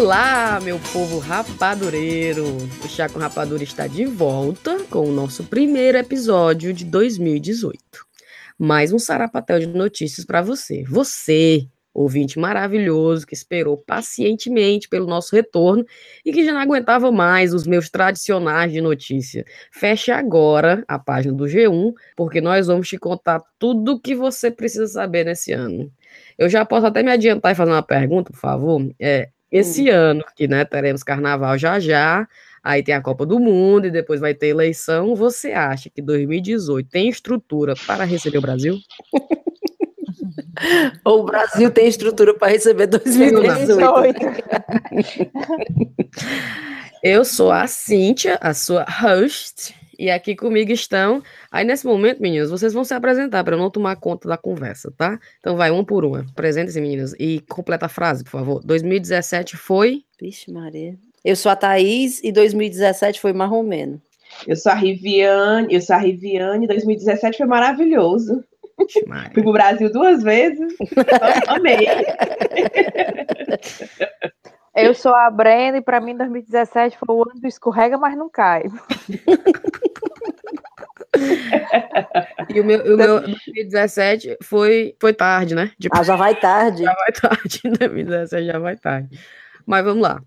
Olá, meu povo rapadureiro! O Chá com Rapadura está de volta com o nosso primeiro episódio de 2018. Mais um sarapatel de notícias para você. Você, ouvinte maravilhoso que esperou pacientemente pelo nosso retorno e que já não aguentava mais os meus tradicionais de notícia. Feche agora a página do G1, porque nós vamos te contar tudo o que você precisa saber nesse ano. Eu já posso até me adiantar e fazer uma pergunta, por favor. É, esse hum. ano, que né, teremos carnaval já já, aí tem a Copa do Mundo e depois vai ter eleição. Você acha que 2018 tem estrutura para receber o Brasil? Ou o Brasil tem estrutura para receber 2018? Eu sou a Cíntia, a sua host, e aqui comigo estão. Aí nesse momento, meninas, vocês vão se apresentar para eu não tomar conta da conversa, tá? Então vai uma por uma. Apresentem-se, meninas, e completa a frase, por favor. 2017 foi. Vixe, Maria. Eu sou a Thaís e 2017 foi marromeno. Eu sou a Riviane, eu sou a Riviane, 2017 foi maravilhoso. Fui pro Brasil duas vezes. Amei. Eu sou a Brenda e para mim 2017 foi o ano do escorrega, mas não cai. e o meu, o meu 2017 foi, foi tarde, né? Tipo, ah, já vai tarde. Já vai tarde, 2017 já vai tarde. Mas vamos lá.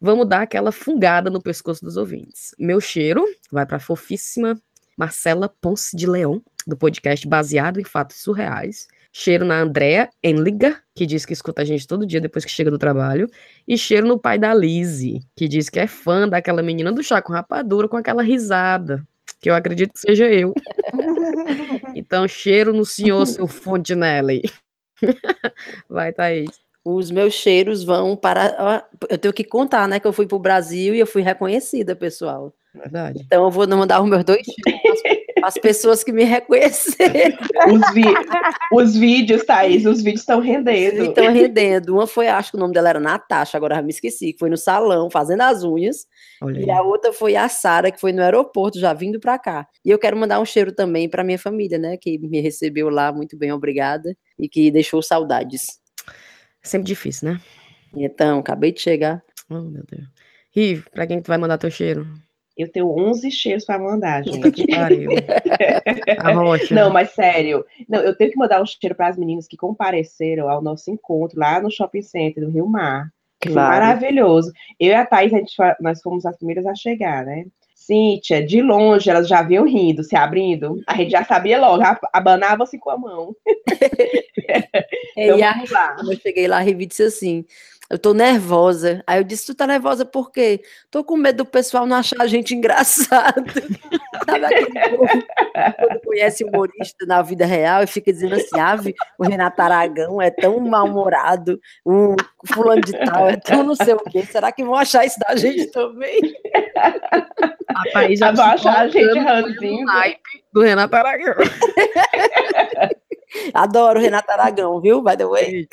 Vamos dar aquela fungada no pescoço dos ouvintes. Meu cheiro vai para a fofíssima Marcela Ponce de Leão, do podcast Baseado em Fatos Surreais. Cheiro na Andrea Enliga, que diz que escuta a gente todo dia depois que chega do trabalho. E cheiro no pai da Lizzie, que diz que é fã daquela menina do chá com rapadura com aquela risada. Que eu acredito que seja eu. então, cheiro no senhor, seu Fontenelle. Vai, Thaís os meus cheiros vão para. Eu tenho que contar, né? Que eu fui para o Brasil e eu fui reconhecida, pessoal. Verdade. Então eu vou mandar os meus dois cheiros as pessoas que me reconheceram. Os, vi... os vídeos, Thaís, os vídeos estão rendendo. Estão rendendo. Uma foi, acho que o nome dela era Natasha, agora já me esqueci, que foi no salão fazendo as unhas. Olha e a outra foi a Sara, que foi no aeroporto, já vindo para cá. E eu quero mandar um cheiro também para minha família, né? Que me recebeu lá, muito bem, obrigada. E que deixou saudades. Sempre difícil, né? Então, acabei de chegar. Oh, meu Deus. Rive, pra quem tu vai mandar teu cheiro? Eu tenho 11 cheiros para mandar, gente. Que pariu. Rocha. Não, mas sério. Não, eu tenho que mandar um cheiro para as meninas que compareceram ao nosso encontro lá no Shopping Center do Rio Mar. Que claro. foi maravilhoso. Eu e a Thaís, a gente, nós fomos as primeiras a chegar, né? Cíntia, de longe, elas já vinham rindo, se abrindo. A gente já sabia logo, abanava-se com a mão. então, e a, quando eu cheguei lá, a Rivi disse assim: eu tô nervosa. Aí eu disse, tu tá nervosa por quê? Tô com medo do pessoal não achar a gente engraçado. Sabe aquele povo quando conhece humorista na vida real e fica dizendo assim, ave, o Renato Aragão é tão mal-humorado, o fulano de tal é tão não sei o quê. Será que vão achar isso da gente também? Rapaz, já vão achar a gente ranzinho. Do Renato Aragão. Adoro o Renato Aragão, viu? By the way.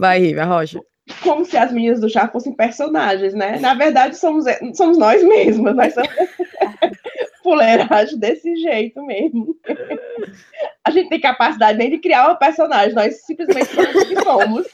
Vai, Riva Rocha. Como se as meninas do chá fossem personagens, né? Na verdade, somos, somos nós mesmas. Nós somos fuleiragem desse jeito mesmo. A gente tem capacidade nem de criar uma personagem, nós simplesmente somos o que somos.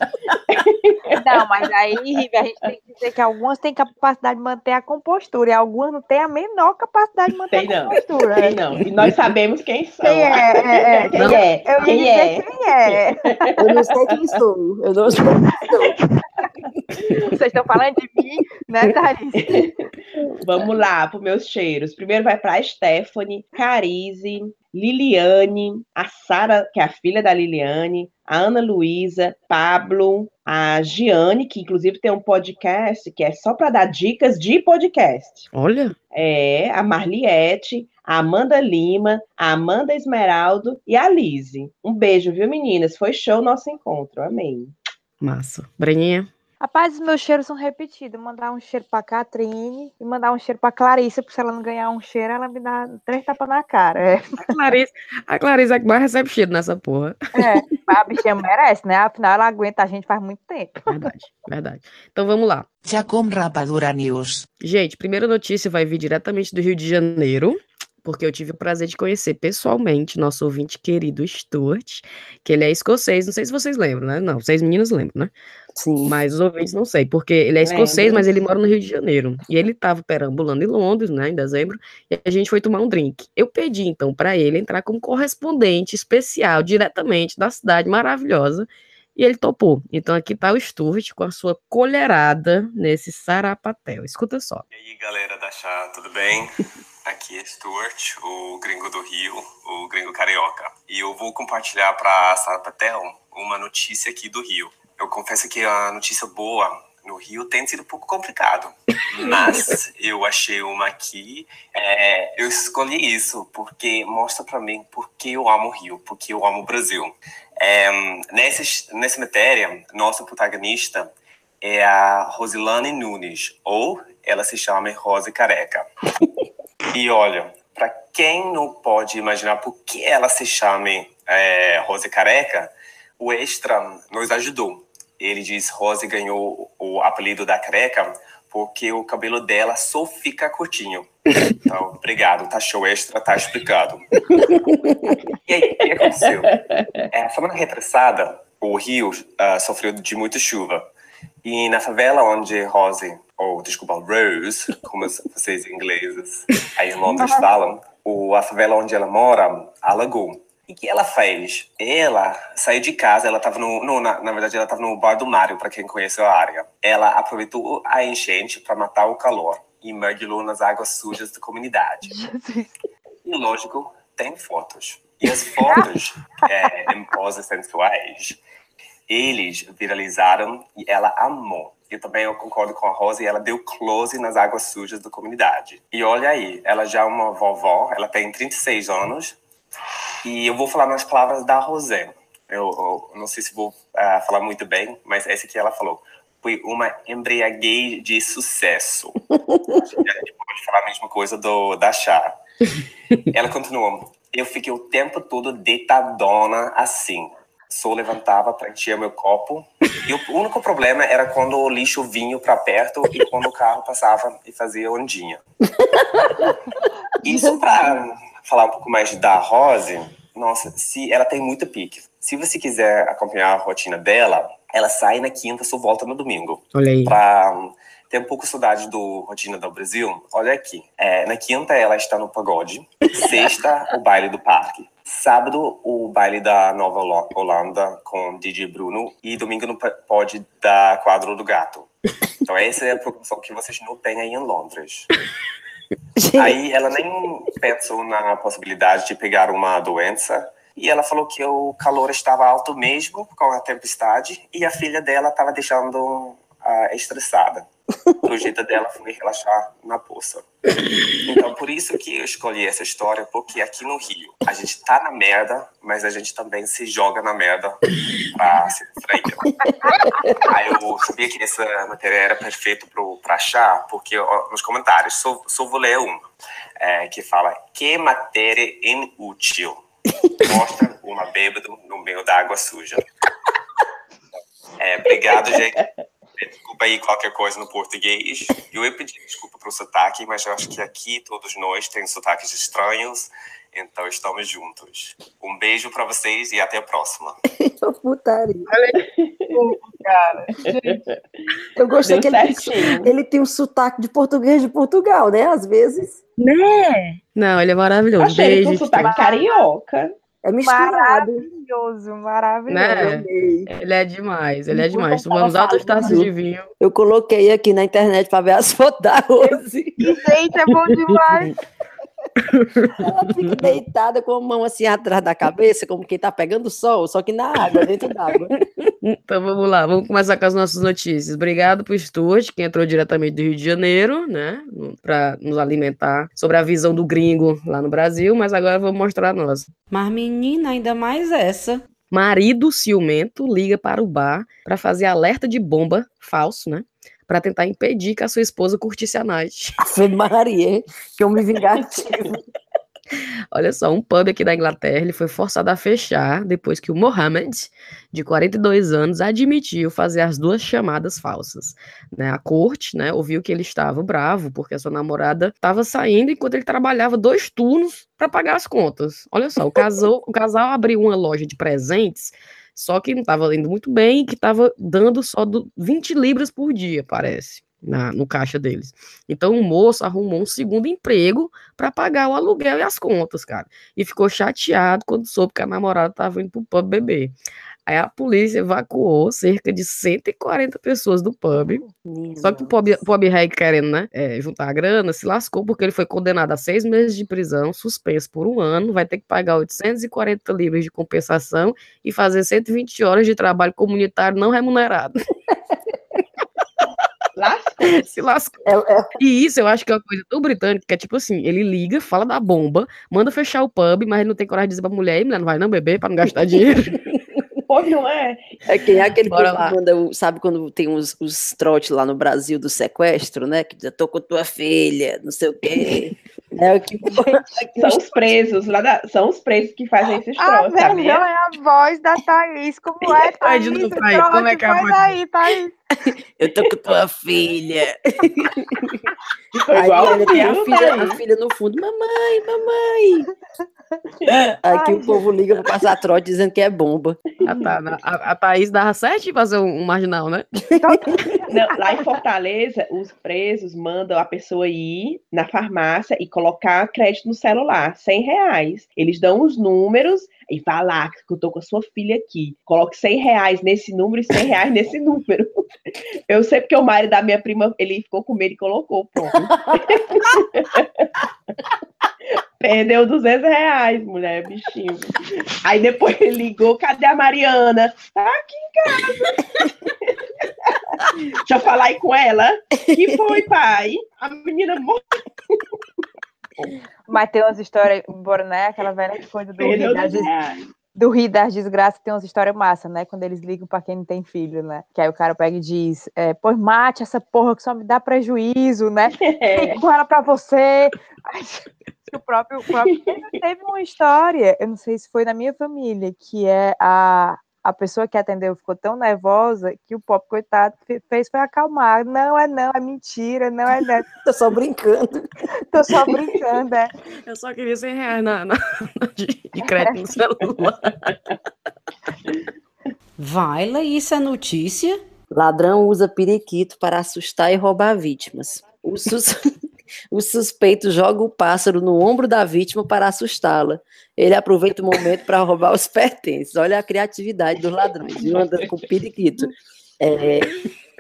Não, mas aí, Riva, a gente tem que dizer que algumas têm capacidade de manter a compostura e algumas não têm a menor capacidade de manter tem a compostura. Tem não, e nós sabemos quem são. Quem é? é, é. Quem não, é? Eu quem é? quem é. Eu não sei quem sou. Eu não sei quem sou. Vocês estão falando de mim, né, Thaís? Vamos lá, para meus cheiros. Primeiro vai para Stephanie, Carize, Liliane, a Sara, que é a filha da Liliane, a Ana Luísa, Pablo, a Giane, que inclusive tem um podcast que é só para dar dicas de podcast. Olha. É, a Marliette, a Amanda Lima, a Amanda Esmeraldo e a Lise. Um beijo, viu, meninas? Foi show nosso encontro. Amém. Massa. Breninha? Rapaz, os meus cheiros são repetidos. Mandar um cheiro pra Catrine e mandar um cheiro pra Clarissa, porque se ela não ganhar um cheiro, ela me dá três tapas na cara. É. A Clarissa, a Clarissa é que mais recebe cheiro nessa porra. É, a bichinha merece, né? Afinal, ela aguenta a gente faz muito tempo. Verdade, verdade. Então vamos lá. Já com Rapadura News. Gente, primeira notícia vai vir diretamente do Rio de Janeiro porque eu tive o prazer de conhecer pessoalmente nosso ouvinte querido Stuart, que ele é escocês, não sei se vocês lembram, né? Não, vocês meninos lembram, né? Sim. Mas os ouvintes não sei, porque ele é escocês, mas ele mora no Rio de Janeiro. E ele estava perambulando em Londres, né, em dezembro, e a gente foi tomar um drink. Eu pedi, então, para ele entrar como correspondente especial, diretamente da cidade maravilhosa, e ele topou. Então aqui está o Stuart com a sua colherada nesse sarapatel. Escuta só. E aí, galera da Chá, tudo bem? Aqui é Stuart, o gringo do Rio, o gringo carioca. E eu vou compartilhar para a Sarapatel uma notícia aqui do Rio eu confesso que a notícia boa no Rio tem sido um pouco complicado, mas eu achei uma aqui. É, eu escolhi isso porque mostra para mim porque eu amo o Rio, porque eu amo o Brasil. É, nessa, nessa matéria, nossa protagonista é a Rosilane Nunes, ou ela se chama Rose Careca. E olha, para quem não pode imaginar por que ela se chama é, Rose Careca, o Extra nos ajudou ele diz Rose ganhou o apelido da careca porque o cabelo dela só fica curtinho. Então, obrigado, tá show extra, tá explicado. e aí, o que aconteceu? É, semana retrasada, o Rio uh, sofreu de muita chuva. E na favela onde Rose, ou desculpa, Rose, como vocês ingleses aí em Londres falam, o, a favela onde ela mora alagou. E que ela fez? Ela saiu de casa, ela estava no, no na, na, verdade ela estava no bar do Mário, para quem conhece a área. Ela aproveitou a enchente para matar o calor e mergulhou nas águas sujas da comunidade. E lógico, tem fotos. E as fotos é, em poses sensuais, eles viralizaram e ela amou. Eu também eu concordo com a Rosa e ela deu close nas águas sujas da comunidade. E olha aí, ela já é uma vovó, ela tem 36 anos, e eu vou falar nas palavras da Rosé. Eu, eu, não sei se vou uh, falar muito bem, mas essa que ela falou. Foi uma embriaguez de sucesso. a gente pode falar a mesma coisa do, da Chá. Ela continuou. Eu fiquei o tempo todo deitadona assim. Só levantava para encher meu copo. E o único problema era quando o lixo vinha para perto e quando o carro passava e fazia ondinha. Isso para falar um pouco mais da Rose, nossa, se ela tem muito pique. Se você quiser acompanhar a rotina dela, ela sai na quinta, só volta no domingo. Olha aí. Pra ter um pouco saudade do rotina do Brasil, olha aqui. É, na quinta ela está no pagode, sexta o baile do parque, sábado o baile da Nova Holanda com DJ Bruno e domingo no pod da Quadro do Gato. Então essa é a proporção que vocês não têm aí em Londres. Aí ela nem pensou na possibilidade de pegar uma doença e ela falou que o calor estava alto mesmo com a tempestade e a filha dela estava deixando uh, estressada. O jeito dela foi relaxar na poça. Então, por isso que eu escolhi essa história, porque aqui no Rio, a gente tá na merda, mas a gente também se joga na merda pra se distrair. Aí eu sabia que essa matéria era perfeita para achar, porque ó, nos comentários, só, só vou ler um, é, que fala, que matéria inútil. Mostra uma bêbado no meio da água suja. É, obrigado, gente. Desculpa aí qualquer coisa no português. Eu ia pedir desculpa para o sotaque, mas eu acho que aqui todos nós temos sotaques estranhos, então estamos juntos. Um beijo para vocês e até a próxima. Putaria. cara. Eu gostei que ele tem, ele tem um sotaque de português de Portugal, né? Às vezes. Né? Não, ele é maravilhoso. Achei beijo. Ele com sotaque carioca. É misturado. Maravilhoso, maravilhoso. Né? Ele é demais, ele é demais. Tomamos altas taças de vinho. Eu coloquei aqui na internet para ver as fotos da Rose. Gente, é bom demais. Ela fica deitada com a mão assim atrás da cabeça, como quem tá pegando sol, só que na água, dentro d'água. Então vamos lá, vamos começar com as nossas notícias. Obrigado pro Stuart, que entrou diretamente do Rio de Janeiro, né, para nos alimentar sobre a visão do gringo lá no Brasil, mas agora vamos mostrar a nossa. Mas menina, ainda mais essa. Marido ciumento liga para o bar para fazer alerta de bomba falso, né? Para tentar impedir que a sua esposa curtisse a night. Ave Maria, que homem vingativo. Olha só, um pub aqui da Inglaterra, ele foi forçado a fechar depois que o Mohammed, de 42 anos, admitiu fazer as duas chamadas falsas. Né? A corte, né, ouviu que ele estava bravo porque a sua namorada estava saindo enquanto ele trabalhava dois turnos para pagar as contas. Olha só, o casal, o casal abriu uma loja de presentes só que não estava indo muito bem e que estava dando só do 20 libras por dia, parece na, no caixa deles. Então o moço arrumou um segundo emprego para pagar o aluguel e as contas, cara. E ficou chateado quando soube que a namorada estava indo pro pub beber. Aí a polícia evacuou cerca de 140 pessoas do pub. Só que o pub, pub Reg querendo, né, é, juntar a grana, se lascou porque ele foi condenado a seis meses de prisão, suspenso por um ano, vai ter que pagar 840 libras de compensação e fazer 120 horas de trabalho comunitário não remunerado. Lascou. Se lascou. É, é. E isso eu acho que é uma coisa tão britânica, que é tipo assim, ele liga, fala da bomba, manda fechar o pub, mas ele não tem coragem de dizer pra mulher, mulher não vai não beber pra não gastar dinheiro. Pois não é? É quem é aquele Bora lá. Quando, sabe quando tem os, os trotes lá no Brasil do sequestro, né? Que já tô com tua filha, não sei o quê. É o que são os presos, lá da, são os presos que fazem esses troços, ah, sabia? é a voz da Thaís, como é, Thaís? Thaís, Thaís como é que é a voz? aí, Thaís. Eu tô com tua filha. Aí, olha, tem a filha, a filha no fundo, mamãe, mamãe. Aqui o povo liga pra passar trote dizendo que é bomba. Ah, tá. A, a Thaís dava certo de fazer um, um marginal, né? Não, lá em Fortaleza, os presos mandam a pessoa ir na farmácia e colocar crédito no celular, 100 reais. Eles dão os números e vai lá, que eu tô com a sua filha aqui. Coloque 100 reais nesse número e 100 reais nesse número. Eu sei porque o marido da minha prima, ele ficou com medo e colocou, pronto. Perdeu 200 reais, mulher, bichinho. Aí depois ele ligou, cadê a Mariana? Tá aqui em casa. Deixa eu falar aí com ela. que foi, pai? A menina morreu. Mas tem umas histórias, né? Aquela velha coisa do Rio das, do Rio das Desgraças, tem umas histórias massa, né? Quando eles ligam pra quem não tem filho, né? Que aí o cara pega e diz: é, Pois mate essa porra que só me dá prejuízo, né? É. com ela pra você. o próprio, o próprio. Teve uma história, eu não sei se foi na minha família, que é a, a pessoa que atendeu ficou tão nervosa que o pop, coitado, fez foi acalmar. Não, é não, é mentira, não é não. Tô só brincando. Tô só brincando, é. Eu só queria 100 reais na, na, de, de crédito no celular. Vai, isso é notícia? Ladrão usa periquito para assustar e roubar vítimas. O, sus... o suspeito joga o pássaro no ombro da vítima para assustá-la. Ele aproveita o momento para roubar os pertences. Olha a criatividade dos ladrões, viu? Andando com periquito. É,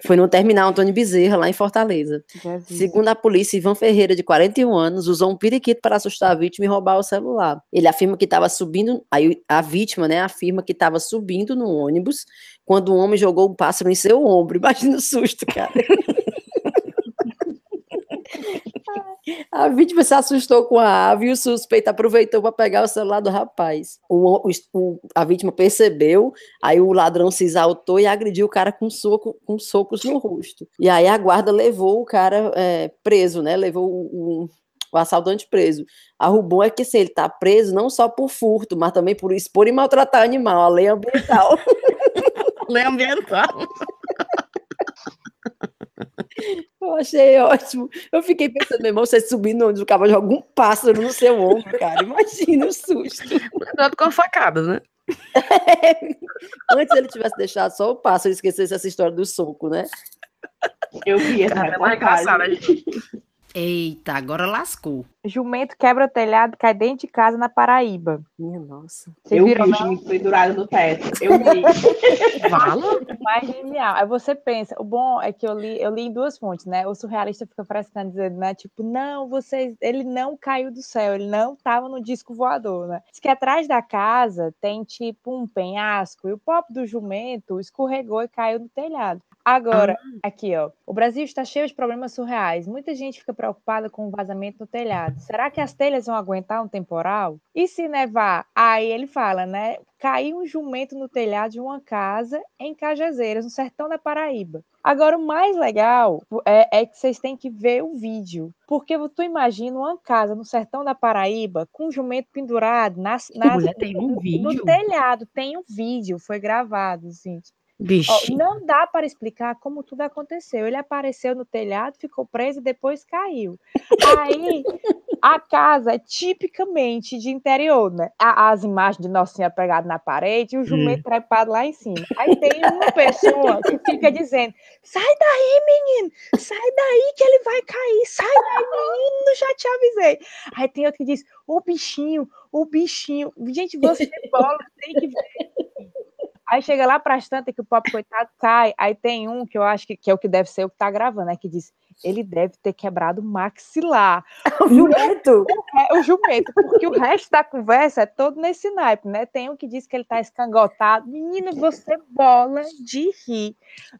foi no terminal Antônio Bezerra, lá em Fortaleza. Segundo a polícia, Ivan Ferreira, de 41 anos, usou um periquito para assustar a vítima e roubar o celular. Ele afirma que estava subindo, aí a vítima, né, afirma que estava subindo no ônibus quando o homem jogou um pássaro em seu ombro. Imagina o susto, cara. A vítima se assustou com a ave e o suspeito aproveitou para pegar o celular do rapaz. O, o, a vítima percebeu, aí o ladrão se exaltou e agrediu o cara com, soco, com socos no rosto. E aí a guarda levou o cara é, preso, né? Levou o, o assaltante preso. A Rubon é que assim, ele está preso não só por furto, mas também por expor e maltratar animal, a lei ambiental. lei ambiental. Eu achei ótimo. Eu fiquei pensando, meu irmão, você subindo onde o cavalo joga um pássaro no seu ombro, cara. Imagina o susto. Lembrado com a facada, né? É. Antes ele tivesse deixado só o pássaro e esquecesse essa história do soco, né? Eu vi essa Cara, é Eita, agora lascou. Jumento quebra telhado, cai dentro de casa na Paraíba. Minha nossa. Você eu vi o jumento pendurado no teto. Eu vi. Fala. Mais genial. Aí você pensa, o bom é que eu li, eu li em duas fontes, né? O surrealista fica frescando dizendo, né? Tipo, não, vocês, ele não caiu do céu, ele não estava no disco voador, né? Diz que atrás da casa tem tipo um penhasco e o pop do jumento escorregou e caiu no telhado. Agora, ah. aqui, ó. O Brasil está cheio de problemas surreais. Muita gente fica preocupada com o vazamento no telhado. Será que as telhas vão aguentar um temporal? E se nevar? Aí ele fala, né? Caiu um jumento no telhado de uma casa em Cajazeiras, no sertão da Paraíba. Agora, o mais legal é, é, que vocês têm que ver o vídeo. Porque tu imagina uma casa no sertão da Paraíba com um jumento pendurado nas, nas, um vídeo. no telhado. Tem um vídeo, foi gravado, assim. Não dá para explicar como tudo aconteceu. Ele apareceu no telhado, ficou preso e depois caiu. Aí a casa é tipicamente de interior, né? As imagens de Nossa Senhora pregada na parede e o jumento hum. trepado lá em cima. Aí tem uma pessoa que fica dizendo: sai daí, menino, sai daí que ele vai cair, sai daí, menino, já te avisei. Aí tem outro que diz: o bichinho, o bichinho. Gente, você bola, tem que ver. Aí chega lá para as tantas que o pobre coitado cai. Aí tem um que eu acho que, que é o que deve ser o que está gravando, né? Que diz: ele deve ter quebrado o maxilar. O jumento? O, o jumento, porque o resto da conversa é todo nesse naipe, né? Tem um que diz que ele está escangotado. Menino, você bola de rir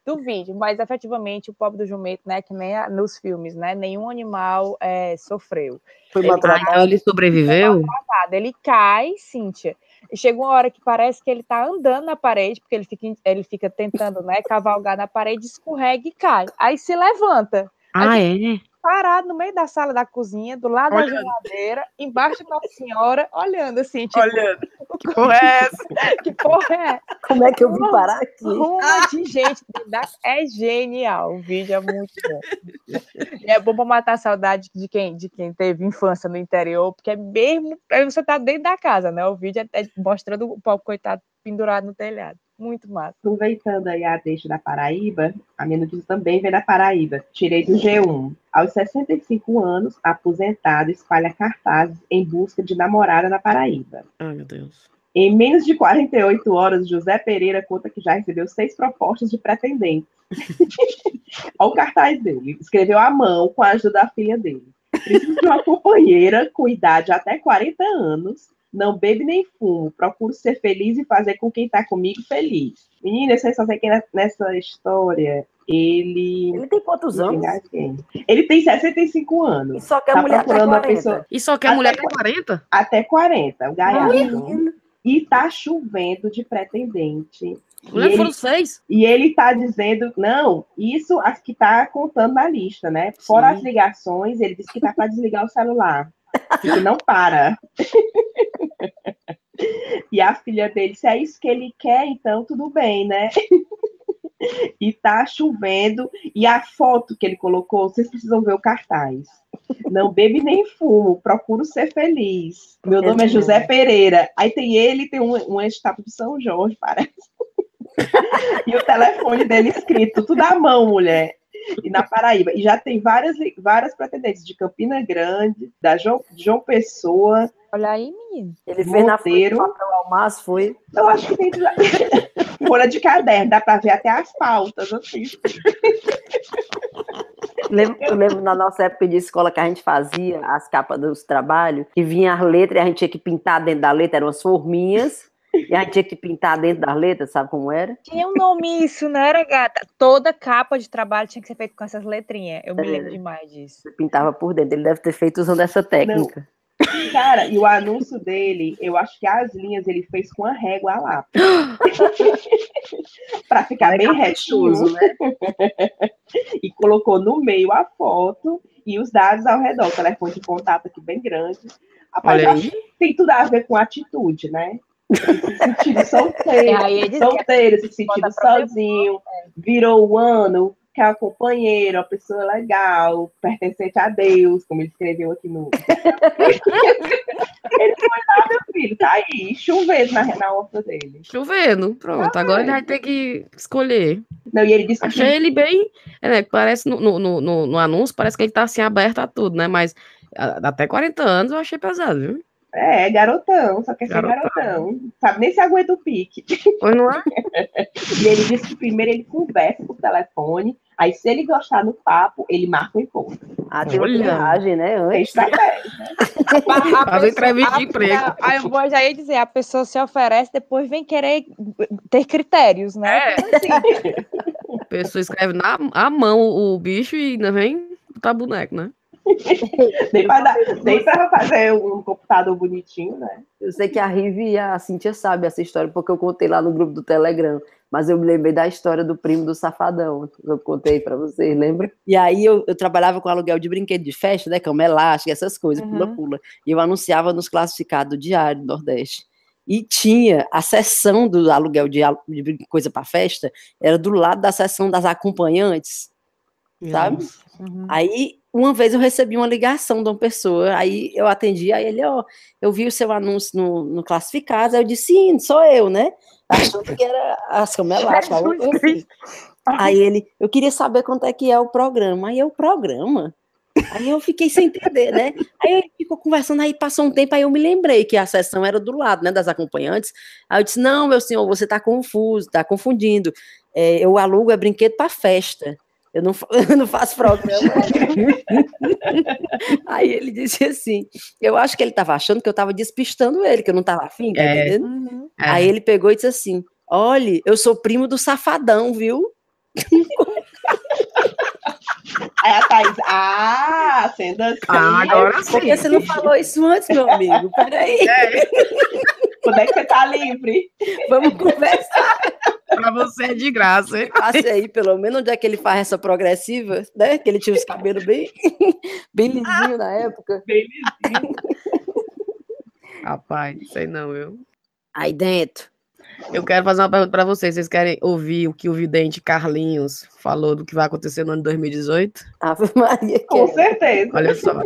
do vídeo. Mas efetivamente o pobre do jumento, né? Que nem a, nos filmes, né? Nenhum animal é, sofreu. Foi maltratado. Ah, então ele sobreviveu? Ele cai, Cíntia e chega uma hora que parece que ele está andando na parede, porque ele fica, ele fica tentando né, cavalgar na parede, escorrega e cai. Aí se levanta. Ah, é? Parado no meio da sala da cozinha, do lado olhando. da geladeira, embaixo da senhora, olhando assim, tipo, olhando. Que porra é essa? que porra é? Como é que eu vim parar aqui? Uma de gente é genial. O vídeo é muito bom. E é bom para matar a saudade de quem, de quem teve infância no interior, porque é mesmo. Aí você tá dentro da casa, né? O vídeo é, é mostrando o povo coitado pendurado no telhado. Muito massa. Aproveitando aí a deixa da Paraíba, a minha notícia também vem da Paraíba. Tirei do G1. Aos 65 anos, aposentado espalha cartazes em busca de namorada na Paraíba. Ai, meu Deus. Em menos de 48 horas, José Pereira conta que já recebeu seis propostas de pretendentes. Olha o cartaz dele. Escreveu à mão com a ajuda da filha dele. Preciso de uma companheira com idade até 40 anos não bebe nem fumo, procuro ser feliz e fazer com quem está comigo feliz. Menina, vocês só sei que nessa história, ele. Ele tem quantos anos? Ele tem 65 anos. E só quer tá mulher até 40. Pessoa... E só quer até mulher até 40? Até 40, o gaiato. E tá chovendo de pretendente. Mulher foram seis. E ele tá dizendo, não, isso as que tá contando na lista, né? Fora Sim. as ligações, ele disse que tá para desligar o celular. Que não para. e a filha dele, se é isso que ele quer, então tudo bem, né? e tá chovendo, e a foto que ele colocou, vocês precisam ver o cartaz. Não bebe nem fumo, procuro ser feliz. Meu nome é José Pereira. Aí tem ele, tem um, uma estátua de São Jorge, parece. e o telefone dele escrito, tudo à mão, mulher e na Paraíba. E já tem várias, várias pretendentes de Campina Grande, da João, João Pessoa. Olha aí, menino. Ele fez Monteiro. na papel almaço, foi? Eu acho que tem folha de caderno, dá para ver até as pautas, assim. Lembro, eu lembro na nossa época de escola que a gente fazia as capas dos trabalhos, que vinha as letras e a gente tinha que pintar dentro da letra, eram as forminhas. E a gente tinha que pintar dentro das letras, sabe como era? Tinha um nome isso, não era, gata? Toda capa de trabalho tinha que ser feita com essas letrinhas. Eu é. me lembro demais disso. Você pintava por dentro. Ele deve ter feito usando essa técnica. Não. Cara, e o anúncio dele, eu acho que as linhas ele fez com a régua lá. para ficar é bem retinho. Né? e colocou no meio a foto e os dados ao redor. O telefone de contato aqui bem grande. Rapaz, tem tudo a ver com atitude, né? Se sentindo solteiro, é, solteiro, se sentindo sozinho, virou o ano, que é um companheiro, uma pessoa legal, pertencente a Deus, como ele escreveu aqui no. ele foi lá, meu filho, tá aí, chovendo na, na horta dele. Chovendo, pronto. Ah, agora é. ele vai ter que escolher. Não, e ele disse Achei que... ele bem. É, né, parece no, no, no, no, anúncio, parece que ele tá assim aberto a tudo, né? Mas até 40 anos eu achei pesado, viu? É, garotão, só quer garotão. ser garotão. Sabe nem se aguenta o pique. Pois não é? e ele disse que primeiro ele conversa por telefone, aí se ele gostar no papo, ele marca o encontro. Ah, tem viagem, né? Antes. Tem? Fazer entrevista de emprego. Aí eu já ia dizer, a pessoa se oferece, depois vem querer ter critérios, né? É. Assim. A pessoa escreve na a mão o bicho e ainda vem botar boneco, né? nem para fazer um computador bonitinho, né? Eu sei que a Rive e a Cintia sabem essa história, porque eu contei lá no grupo do Telegram. Mas eu me lembrei da história do primo do Safadão, que eu contei para vocês, lembra? E aí eu, eu, trabalhava com aluguel de brinquedo de festa, né? Cama elástica, essas coisas, pula-pula. Uhum. E eu anunciava nos classificados do Diário do Nordeste. E tinha a sessão do aluguel de, de coisa para festa, era do lado da sessão das acompanhantes, sabe? Uhum. Aí uma vez eu recebi uma ligação de uma pessoa, aí eu atendi, aí ele, ó, eu vi o seu anúncio no, no Classificados, aí eu disse, sim, sou eu, né? Achando que era a Samelate, assim. Aí ele, eu queria saber quanto é que é o programa. Aí eu, programa? Aí eu fiquei sem entender, né? Aí ele ficou conversando, aí passou um tempo, aí eu me lembrei que a sessão era do lado, né, das acompanhantes. Aí eu disse, não, meu senhor, você tá confuso, tá confundindo. É, eu alugo é brinquedo para festa. Eu não, eu não faço programa. Aí ele disse assim: eu acho que ele estava achando que eu estava despistando ele, que eu não estava afim, tá é. entendendo? Uhum. É. Aí ele pegou e disse assim: olhe, eu sou primo do safadão, viu? Aí a Thaís, ah, sendo assim. Ah, agora sim. Por que você não falou isso antes, meu amigo? Peraí. É. Quando é que você tá livre? Vamos conversar. Pra você é de graça, hein? Passe aí, pelo menos, onde é que ele faz essa progressiva, né? Que ele tinha os cabelos bem, bem lisinho na época. Bem lisinho. Rapaz, sei não, eu. Aí dentro. Eu quero fazer uma pergunta para vocês. Vocês querem ouvir o que o vidente Carlinhos falou do que vai acontecer no ano 2018? Ave Maria. Com certeza. Olha só.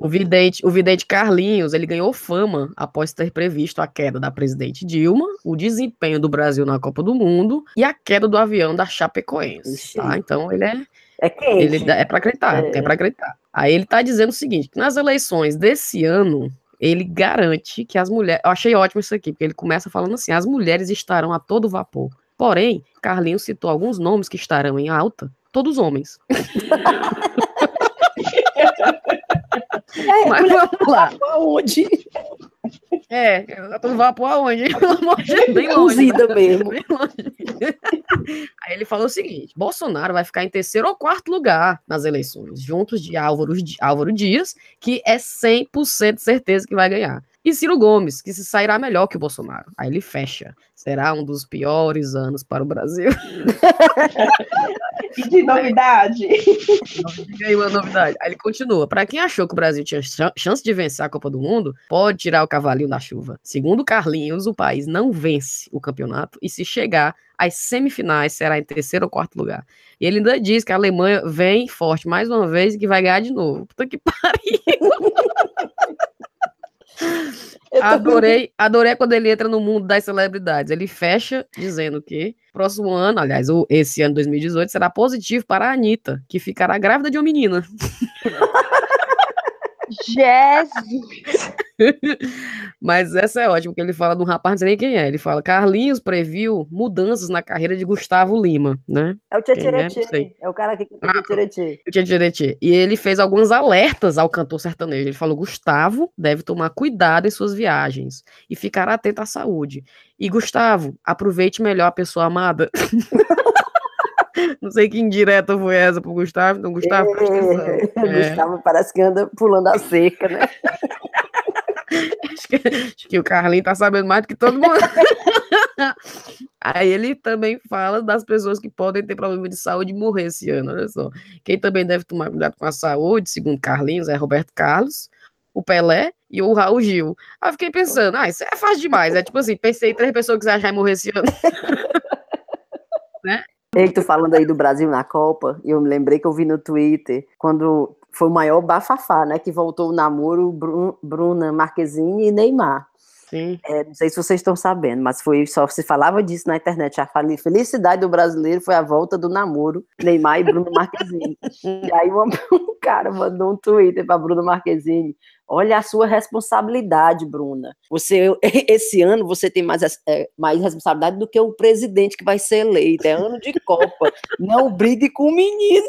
O vidente, o vidente Carlinhos, ele ganhou fama após ter previsto a queda da presidente Dilma, o desempenho do Brasil na Copa do Mundo e a queda do avião da Chapecoense, tá? Então ele é é quente. Ele é para acreditar, é, é para acreditar. Aí ele tá dizendo o seguinte, que nas eleições desse ano, ele garante que as mulheres, eu achei ótimo isso aqui, porque ele começa falando assim, as mulheres estarão a todo vapor. Porém, Carlinhos citou alguns nomes que estarão em alta, todos homens. É, Mas vamos lá. Aonde? É, todo vapor aonde? Bem longe. Mesmo. Bem longe. Aí ele falou o seguinte: Bolsonaro vai ficar em terceiro ou quarto lugar nas eleições, juntos de Álvaro, Álvaro Dias, que é 100% certeza que vai ganhar. E Ciro Gomes, que se sairá melhor que o Bolsonaro. Aí ele fecha. Será um dos piores anos para o Brasil. e de novidade. Diga aí uma novidade. Aí ele continua. Para quem achou que o Brasil tinha chance de vencer a Copa do Mundo, pode tirar o cavalinho da chuva. Segundo Carlinhos, o país não vence o campeonato e se chegar às semifinais será em terceiro ou quarto lugar. E ele ainda diz que a Alemanha vem forte mais uma vez e que vai ganhar de novo. Puta que pariu! Adorei, adorei quando ele entra no mundo das celebridades. Ele fecha dizendo que próximo ano, aliás, esse ano 2018, será positivo para a Anitta, que ficará grávida de uma menina. Jesus! Mas essa é ótima, porque ele fala de um rapaz, não sei nem quem é. Ele fala: Carlinhos previu mudanças na carreira de Gustavo Lima, né? É o Tietchan, é? é o cara que ah, o Tietchan. E ele fez alguns alertas ao cantor sertanejo. Ele falou: Gustavo deve tomar cuidado em suas viagens e ficar atento à saúde. E Gustavo, aproveite melhor a pessoa amada. Não sei que indireta foi essa pro Gustavo. Então, Gustavo, é, é. Gustavo parece que anda pulando a cerca, né? acho, que, acho que o Carlinho tá sabendo mais do que todo mundo. Aí ele também fala das pessoas que podem ter problema de saúde e morrer esse ano, olha só. Quem também deve tomar cuidado com a saúde, segundo Carlinhos, é Roberto Carlos, o Pelé e o Raul Gil. Aí eu fiquei pensando, ah, isso é fácil demais. É tipo assim, pensei em três pessoas que já morrer esse ano. né? Ei, tu falando aí do Brasil na Copa, eu me lembrei que eu vi no Twitter, quando foi o maior bafafá, né, que voltou o namoro Bruna Marquezine e Neymar. Sim. É, não sei se vocês estão sabendo, mas foi só se falava disso na internet. A felicidade do brasileiro foi a volta do namoro Neymar e Bruno Marquezine. e aí um, um cara mandou um Twitter para Bruno Marquezine. Olha a sua responsabilidade, Bruna. Você, esse ano você tem mais, é, mais responsabilidade do que o presidente que vai ser eleito. É ano de Copa. Não brigue com o menino.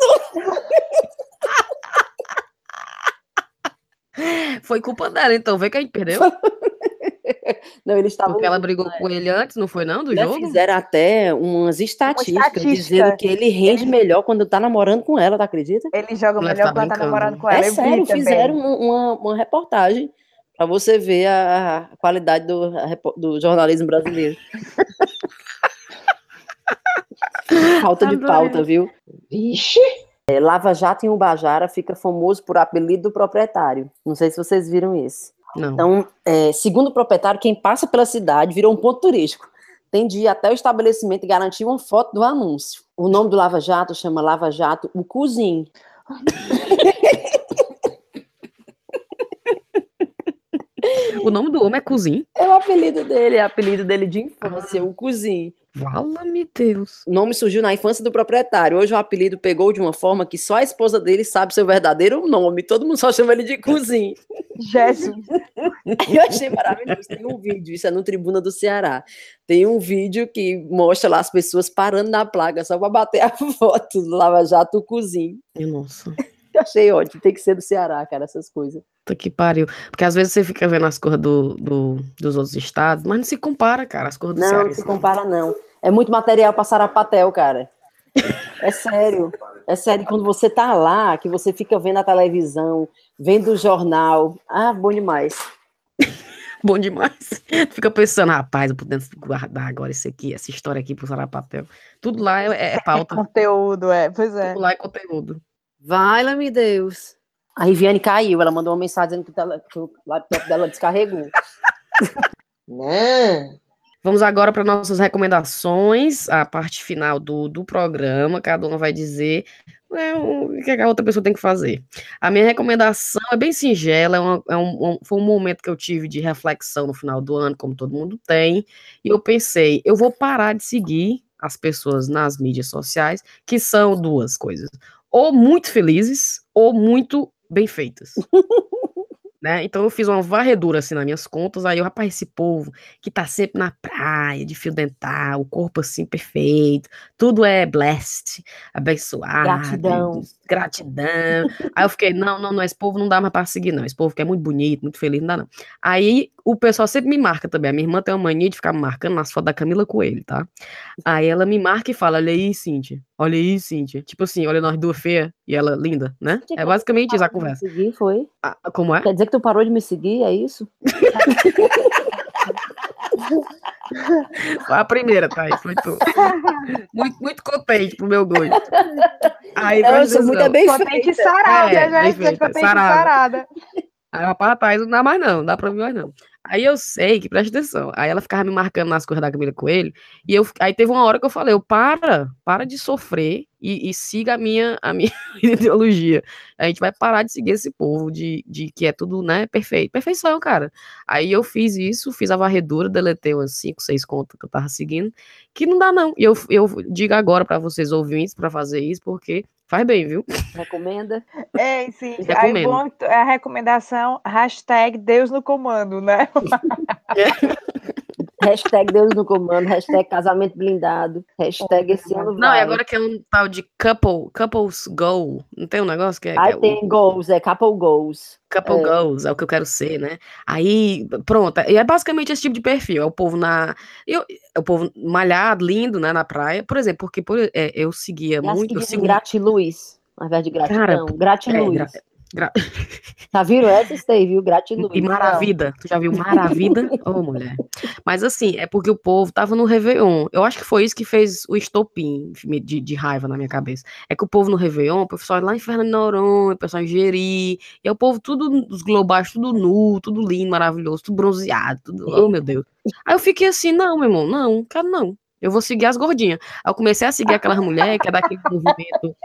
Foi culpa dela, então. Vê que a gente perdeu. Não, eles estavam. Porque ela brigou com ele antes, não foi não, do Já jogo? fizeram até umas estatísticas estatística. dizendo que ele rende melhor quando tá namorando com ela, tu acredita? Ele joga Moleque, melhor tá quando tá namorando com ela. É eu vi sério, também. fizeram um- uma, uma reportagem para você ver a, a qualidade do, a do jornalismo brasileiro. Falta de pauta, viu? Vixe! É, Lava Jato em Ubajara fica famoso por apelido do proprietário. Não sei se vocês viram isso. Não. Então, é, segundo o proprietário, quem passa pela cidade virou um ponto turístico. Tem de ir até o estabelecimento e garantir uma foto do anúncio. O nome do Lava Jato chama Lava Jato o Cozinho. O nome do homem é Cozinho. É o apelido dele, é o apelido dele de infância, o Cozinho. Vala-me Deus. O nome surgiu na infância do proprietário. Hoje o apelido pegou de uma forma que só a esposa dele sabe seu verdadeiro nome. Todo mundo só chama ele de Cozinho. Jesus. Eu achei maravilhoso. Tem um vídeo, isso é no Tribuna do Ceará. Tem um vídeo que mostra lá as pessoas parando na placa só para bater a foto do Lava Jato Cozinho. Nossa. Achei ótimo, tem que ser do Ceará, cara, essas coisas. Puta que pariu. Porque às vezes você fica vendo as cores do, do- dos outros estados, mas não se compara, cara, as cores do Não, Ceará. não se compara, não. É muito material para Sarapatel, cara. É sério. É sério, quando você tá lá, que você fica vendo a televisão, vendo o jornal. Ah, bom demais. Bom demais. Fica pensando, rapaz, eu podendo guardar agora isso aqui, essa história aqui pro Sarapatel. Tudo lá é, é pauta. Conteúdo, é. Pois é. Tudo lá é conteúdo. Vai, lá, meu Deus. A Riviane caiu, ela mandou uma mensagem dizendo que, o tele- que o laptop dela descarregou. Não. Vamos agora para nossas recomendações, a parte final do, do programa. Cada uma vai dizer né, o que a outra pessoa tem que fazer. A minha recomendação é bem singela, é uma- é um- um- foi um momento que eu tive de reflexão no final do ano, como todo mundo tem, e eu pensei, eu vou parar de seguir as pessoas nas mídias sociais, que são duas coisas, ou muito felizes, ou muito bem feitas. Né? Então eu fiz uma varredura assim nas minhas contas, aí eu, rapaz, esse povo que tá sempre na praia, de fio dental, o corpo assim perfeito, tudo é blessed, abençoado, Gratidão. gratidão. Aí eu fiquei, não, não, não, esse povo não dá mais pra seguir, não. Esse povo que é muito bonito, muito feliz, não dá, não. Aí o pessoal sempre me marca também. A minha irmã tem uma mania de ficar marcando nas fotos da Camila Coelho, tá? Aí ela me marca e fala: olha aí, Cíntia, olha aí, Cíntia. Tipo assim, olha nós duas feias e ela linda, né? É basicamente isso a conversa. Me seguir, foi? Ah, como é? Quer dizer que tu parou de me seguir, é isso? Foi a primeira, Thaís, foi tu. Muito, muito contente pro meu gosto. Aí, Não, eu sou muito bem Contente sarada, É, né? bem gente? feita, Contente sarada. sarada. Aí, rapaz, Thaís, não dá mais não, não dá pra mim mais não. Aí eu sei que, presta atenção, aí ela ficava me marcando nas coisas da Camila Coelho, e eu, aí teve uma hora que eu falei, eu, para, para de sofrer e, e siga a minha, a minha ideologia. A gente vai parar de seguir esse povo de, de que é tudo, né, perfeito. Perfeição, cara. Aí eu fiz isso, fiz a varredura, deletei umas 5, 6 contas que eu tava seguindo, que não dá não. E eu, eu digo agora pra vocês ouvintes pra fazer isso, porque faz bem, viu? Recomenda? É, sim. Aí Recomendo. bom, é a recomendação, hashtag Deus no comando, né? Hashtag Deus no comando, hashtag casamento blindado, hashtag esse ano Não, vai. e agora que é um tal de couple, couples go, não tem um negócio que é, que Aí é o tem goals, é couple goals. couple é. goals, é o que eu quero ser, né? Aí, pronto, e é basicamente esse tipo de perfil, é o povo na, eu, é o povo malhado, lindo, né, na praia, por exemplo, porque por, é, eu seguia E as muito, que eu sigo, gratiluz, ao invés de gratidão. Cara, gratiluz. é, gra- gra- Tá viram essa? Stay, viu? Gratiluz. E Maravida, tu já viu Maravida? Ô, mulher. Mas assim, é porque o povo tava no Réveillon. Eu acho que foi isso que fez o estopim de, de raiva na minha cabeça. É que o povo no Réveillon, o pessoal lá em Fernando Noronha, o pessoal em Jeri, e é o povo tudo, os globais, tudo nu, tudo lindo, maravilhoso, tudo bronzeado, tudo, oh meu Deus. Aí eu fiquei assim, não, meu irmão, não, quero não. Eu vou seguir as gordinhas. Aí eu comecei a seguir aquelas mulheres que é daquele movimento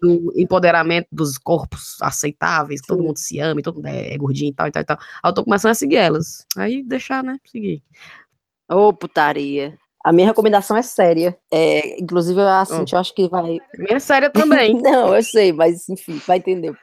do empoderamento dos corpos aceitáveis, todo mundo se ama, todo mundo é, é gordinho e tal, e tal, e tal. Aí eu tô começando a seguir elas. Aí deixar, né? Seguir. Ô, putaria. A minha recomendação é séria. É, inclusive, a Oh. Cintia, eu acho que vai. Minha séria também. Não, eu sei, mas enfim, vai entender. um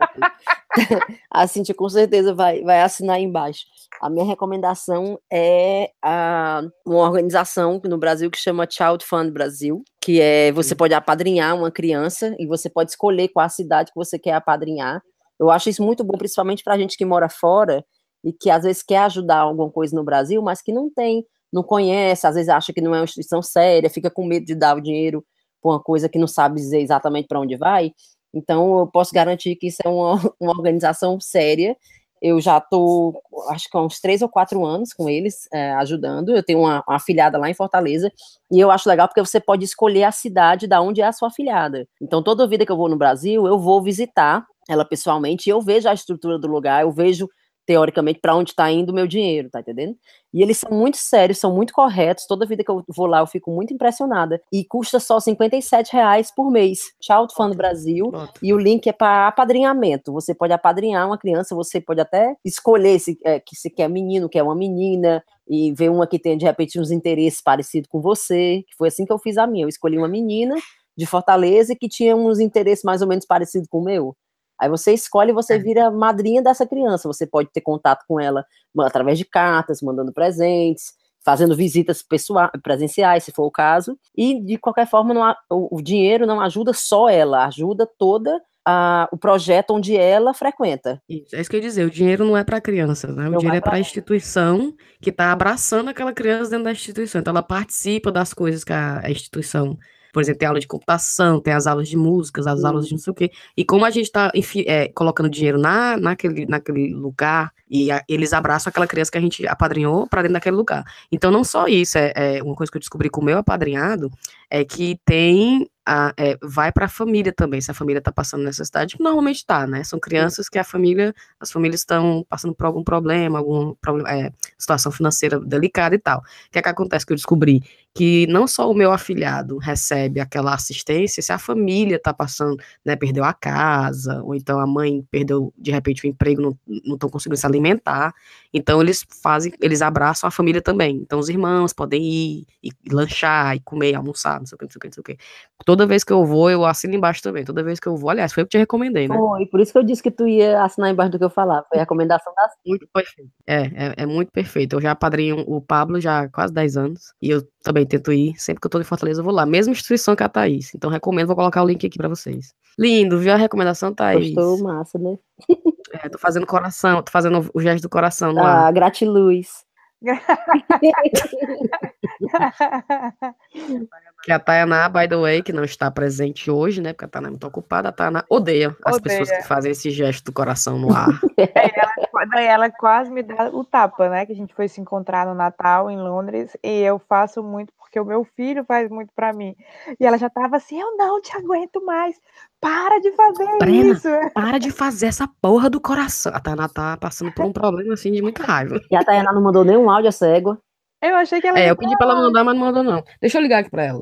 a Cintia com certeza vai, vai assinar aí embaixo. A minha recomendação é a, uma organização no Brasil que chama Child Fund Brasil, que é você pode apadrinhar uma criança e você pode escolher qual a cidade que você quer apadrinhar. Eu acho isso muito bom, principalmente para a gente que mora fora e que às vezes quer ajudar alguma coisa no Brasil, mas que não tem, não conhece, às vezes acha que não é uma instituição séria, fica com medo de dar o dinheiro para uma coisa que não sabe dizer exatamente para onde vai. Então, eu posso garantir que isso é uma, uma organização séria. Eu já estou, acho que há uns três ou quatro anos com eles, é, ajudando. Eu tenho uma, uma afilhada lá em Fortaleza, e eu acho legal porque você pode escolher a cidade da onde é a sua afilhada. Então, toda vida que eu vou no Brasil, eu vou visitar ela pessoalmente e eu vejo a estrutura do lugar, eu vejo teoricamente, para onde está indo o meu dinheiro, tá entendendo? E eles são muito sérios, são muito corretos. Toda vida que eu vou lá, eu fico muito impressionada. E custa só 57 reais por mês. Child Fund Brasil. E o link é para apadrinhamento. Você pode apadrinhar uma criança, você pode até escolher se, é, que se quer menino, quer uma menina, e ver uma que tem, de repente, uns interesses parecidos com você. Que foi assim que eu fiz a minha. Eu escolhi uma menina de Fortaleza que tinha uns interesses mais ou menos parecidos com o meu. Aí você escolhe e você é. vira madrinha dessa criança. Você pode ter contato com ela através de cartas, mandando presentes, fazendo visitas pessoais, presenciais, se for o caso. E, de qualquer forma, não, o, o, dinheiro não ajuda só ela, ajuda toda a, o projeto onde ela frequenta. Isso, é isso que eu ia dizer, o dinheiro não é para a criança, né? o não dinheiro é para a instituição que está abraçando aquela criança dentro da instituição. Então, ela participa das coisas que a, a instituição por exemplo, tem aula de computação, tem as aulas de músicas, as aulas de não sei o quê. E como a gente está é, colocando dinheiro na, naquele, naquele lugar, e a, eles abraçam aquela criança que a gente apadrinhou para dentro daquele lugar. Então, não só isso, é, é, uma coisa que eu descobri com o meu apadrinhado, é que tem a, é, vai para a família também, se a família está passando necessidade, que normalmente está, né? São crianças que a família, as famílias estão passando por algum problema, alguma problema, é, situação financeira delicada e tal. O que é que acontece que eu descobri? Que não só o meu afilhado recebe aquela assistência, se a família está passando, né, perdeu a casa, ou então a mãe perdeu de repente o emprego, não estão conseguindo se alimentar, então eles fazem, eles abraçam a família também. Então os irmãos podem ir e lanchar, e comer, almoçar, não sei o que, não sei o que, não sei o que Toda vez que eu vou, eu assino embaixo também. Toda vez que eu vou, aliás, foi eu que te recomendei, né? Foi, por isso que eu disse que tu ia assinar embaixo do que eu falar. Foi a recomendação da Muito perfeito. É, é, é, muito perfeito. Eu já padrinho o Pablo já há quase 10 anos. E eu também tento ir. Sempre que eu tô em Fortaleza, eu vou lá. Mesma instituição que a Thaís. Então recomendo, vou colocar o link aqui pra vocês. Lindo, viu a recomendação, Thaís? Gostou, massa, né? É, tô fazendo coração, tô fazendo o gesto do coração ah, ar. gratiluz. que a Tayana, by the way, que não está presente hoje, né? Porque a Tayana é muito ocupada, a Tayana odeia, as pessoas que fazem esse gesto do coração no ar. ela, ela quase me dá o tapa, né? Que a gente foi se encontrar no Natal em Londres e eu faço muito porque o meu filho faz muito para mim. E ela já tava assim: eu não te aguento mais. Para de fazer Brena, isso. Para de fazer essa porra do coração. A Tayana tá passando por um problema assim de muita raiva. E a Tayana não mandou nenhum áudio essa égua. Eu achei que ela. É, eu pedi pra ela mandar, mas não mandou, não. Deixa eu ligar aqui pra ela.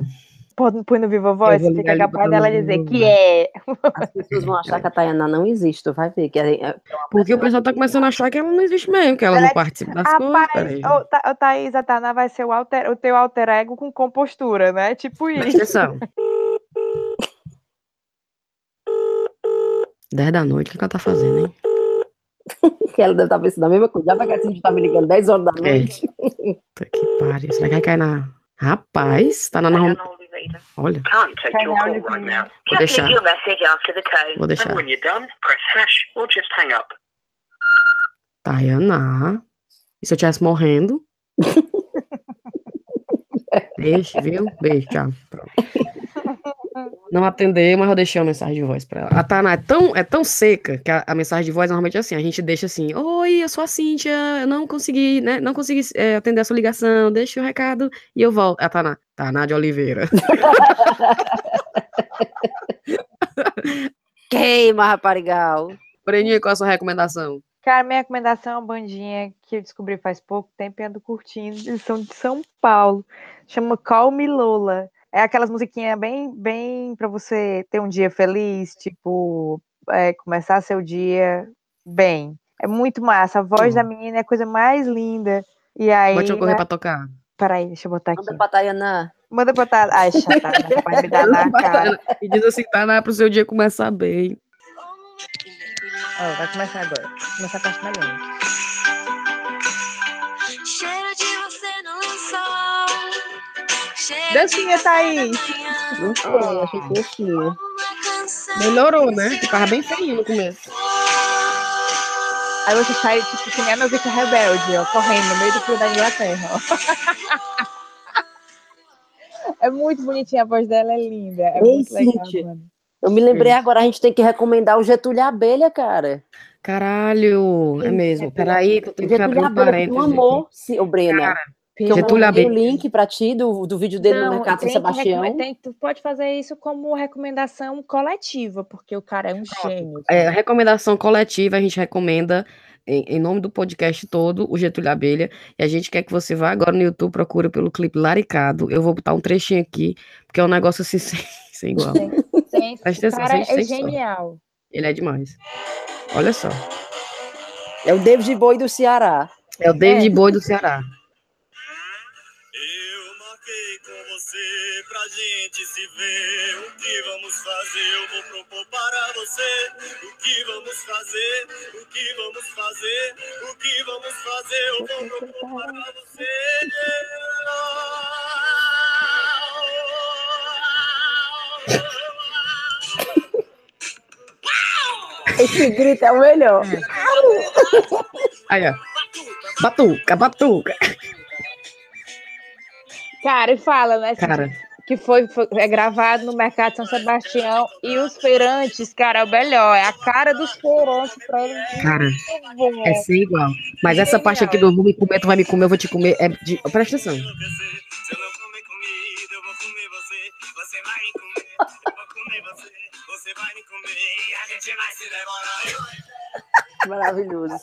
Põe no Viva Voz, fica capaz dela dizer que é. As pessoas vão achar que a Tayana não existe, vai ver. Que é, é Porque o pessoal tá começando a achar que ela não existe mesmo, que ela, ela não participa das rapaz, coisas. Ô, ô, Thaís, a Tana vai ser o, alter, o teu alter ego com compostura, né? Tipo isso. Atenção. 10 da noite, o que ela tá fazendo, hein? que ela deve estar tá pensando a mesma coisa. Já vai que a gente tá me ligando 10 horas da é. noite. É. Puta que pariu. Será que vai cair na. Rapaz, tá na. na... Olha. Vou deixar. Vou deixar. Tayana. E se eu estivesse morrendo? Beijo, viu? Beijo, tchau. Pronto. Não atender, mas eu deixei uma mensagem de voz para ela. A Tana é tão, é tão seca que a, a, mensagem de voz normalmente é assim: a gente deixa assim, oi, eu sou a Cíntia, eu não consegui, né? Não consegui é, atender a sua ligação, deixa o recado e eu volto. A Tana, Tana de Oliveira. Queima, raparigal. Breninha, qual a sua recomendação? Cara, minha recomendação é uma bandinha que eu descobri faz pouco tempo e ando curtindo. Eles são de São Paulo. Chama Call Me Lola. É aquelas musiquinhas bem, bem para você ter um dia feliz, tipo, é, começar seu dia bem. É muito massa. A voz da menina é a coisa mais linda. E aí. Pode correr né? pra tocar. Peraí, deixa eu botar aqui. Manda pra Tayana. Manda pra Tayana. Ai, chata, vai me dar na cara. E diz assim, tá na pro seu dia começar bem. Oh, vai começar agora. Começar a parte melhor. Dancinha, Thaís. Não sei, achei que tinha. Melhorou, né? Tava bem feinho no começo. Aí você sai, tipo, que nem a noviça rebelde, ó, correndo no meio do frio da Inglaterra, ó. É muito bonitinha, a voz dela é linda. É Ei, muito legal, mano. Eu me lembrei agora, a gente tem que recomendar o Getúlio Abelha, cara. Caralho, é mesmo. Peraí, que eu tenho que abrir um parênteses. Amor, sim, o Brena. Cara, que eu mandei o link para ti do, do vídeo dele Não, no Mercado São Sebastião. Tem, tu pode fazer isso como recomendação coletiva, porque o cara é um gênio. É, recomendação coletiva, a gente recomenda em, em, nome do podcast todo, o Getúlio Abelha. E a gente quer que você vá agora no YouTube, procura pelo clipe Laricado. Eu vou botar um trechinho aqui, porque é um negócio assim sem, sem igual. Sem, sem, cara é genial. Ele é demais. Olha só. É o David Boy do Ceará. É o David é. Boy do Ceará. Você, pra gente se ver. O que vamos fazer? Eu vou propor para você. O que vamos fazer? O que vamos fazer? O que vamos fazer? Eu vou propor para você. Esse grito é o melhor. Aí, ó. Batuca, batuca. Cara, e fala, né? Cara. Que foi, foi, é gravado no Mercado São Sebastião e os feirantes, cara, é o melhor. É a cara dos feirantes pra eles. Cara, é ser igual. Mas essa parte aqui do vou me comer, tu vai me comer, eu vou te comer. É de... Presta atenção. Maravilhoso.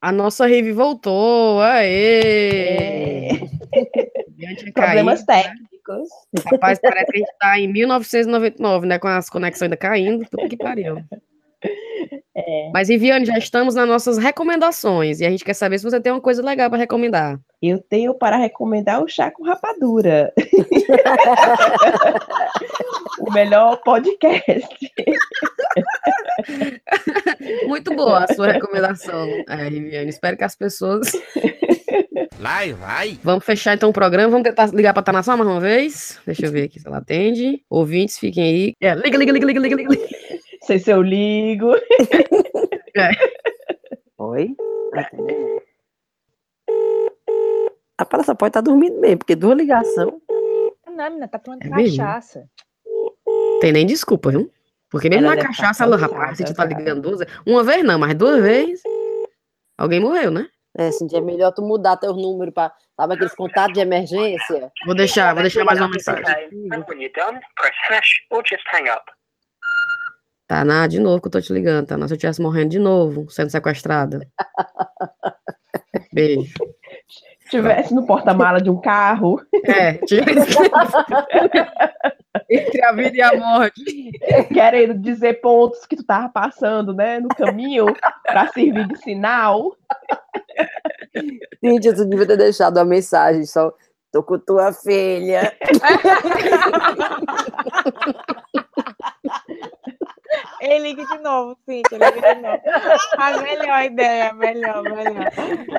A nossa rave voltou. Aê! É. Problemas caído, né? técnicos. Né? Rapaz, parece que a gente tá em 1999, né? Com as conexões ainda caindo, tudo que pariu. É. Mas, Viviane, já estamos nas nossas recomendações e a gente quer saber se você tem uma coisa legal para recomendar. Eu tenho para recomendar o chá com rapadura. o melhor podcast. Muito boa a sua recomendação, é, Viviane. Espero que as pessoas. Vai, vai. Vamos fechar então o programa. Vamos tentar ligar para a Tanação mais uma vez. Deixa eu ver aqui se ela atende. Ouvintes, fiquem aí. É, liga, liga, liga, liga, liga, liga. Sei se eu ligo. É. Oi? A palhaça pode estar tá dormindo mesmo, porque duas ligações. Não, menina, tá tomando é cachaça. Mesmo? Tem nem desculpa, viu? Porque mesmo ela na cachaça, ela, rapaz, você tá ligando duas Uma vez não, mas duas vezes. Alguém morreu, né? É, assim, é melhor tu mudar teu número para sabe aqueles contatos de emergência. Vou deixar, vou deixar mais uma mensagem. Tá, na de novo que eu tô te ligando, tá? Se eu estivesse morrendo de novo, sendo sequestrada. Beijo. Tivesse no porta-mala de um carro. É, tivesse. Entre a vida e a morte. Querendo dizer pontos que tu tava passando, né, no caminho, para servir de sinal. Cíntia, tu devia ter deixado a mensagem, só tô com tua filha. Ele liga de novo, Cíntia, liga de novo. A melhor ideia, melhor, melhor.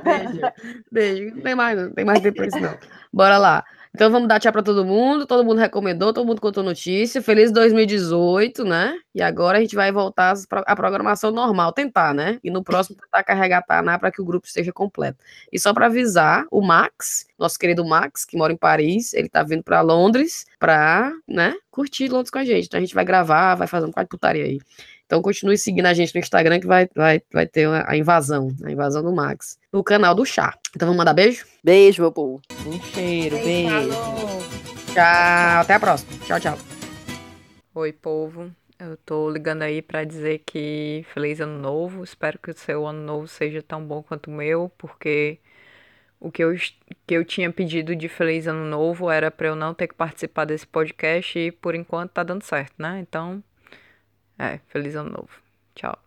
Beijo, beijo. Não tem mais, não tem mais tempo isso, não. Bora lá. Então vamos dar tchau para todo mundo. Todo mundo recomendou, todo mundo contou notícia. Feliz 2018, né? E agora a gente vai voltar à programação normal, tentar, né? E no próximo tentar carregar a Taná para que o grupo esteja completo. E só para avisar, o Max, nosso querido Max, que mora em Paris, ele tá vindo para Londres para, né, curtir Londres com a gente. Então a gente vai gravar, vai fazer um quadro putaria aí. Então continue seguindo a gente no Instagram que vai, vai, vai ter a invasão, a invasão do Max. No canal do chá. Então vamos mandar beijo? Beijo, meu povo. Um cheiro, beijo. beijo. Tchau, até a próxima. Tchau, tchau. Oi, povo. Eu tô ligando aí para dizer que feliz ano novo. Espero que o seu ano novo seja tão bom quanto o meu, porque o que eu, que eu tinha pedido de feliz ano novo era para eu não ter que participar desse podcast e por enquanto tá dando certo, né? Então, é, feliz ano novo. Tchau.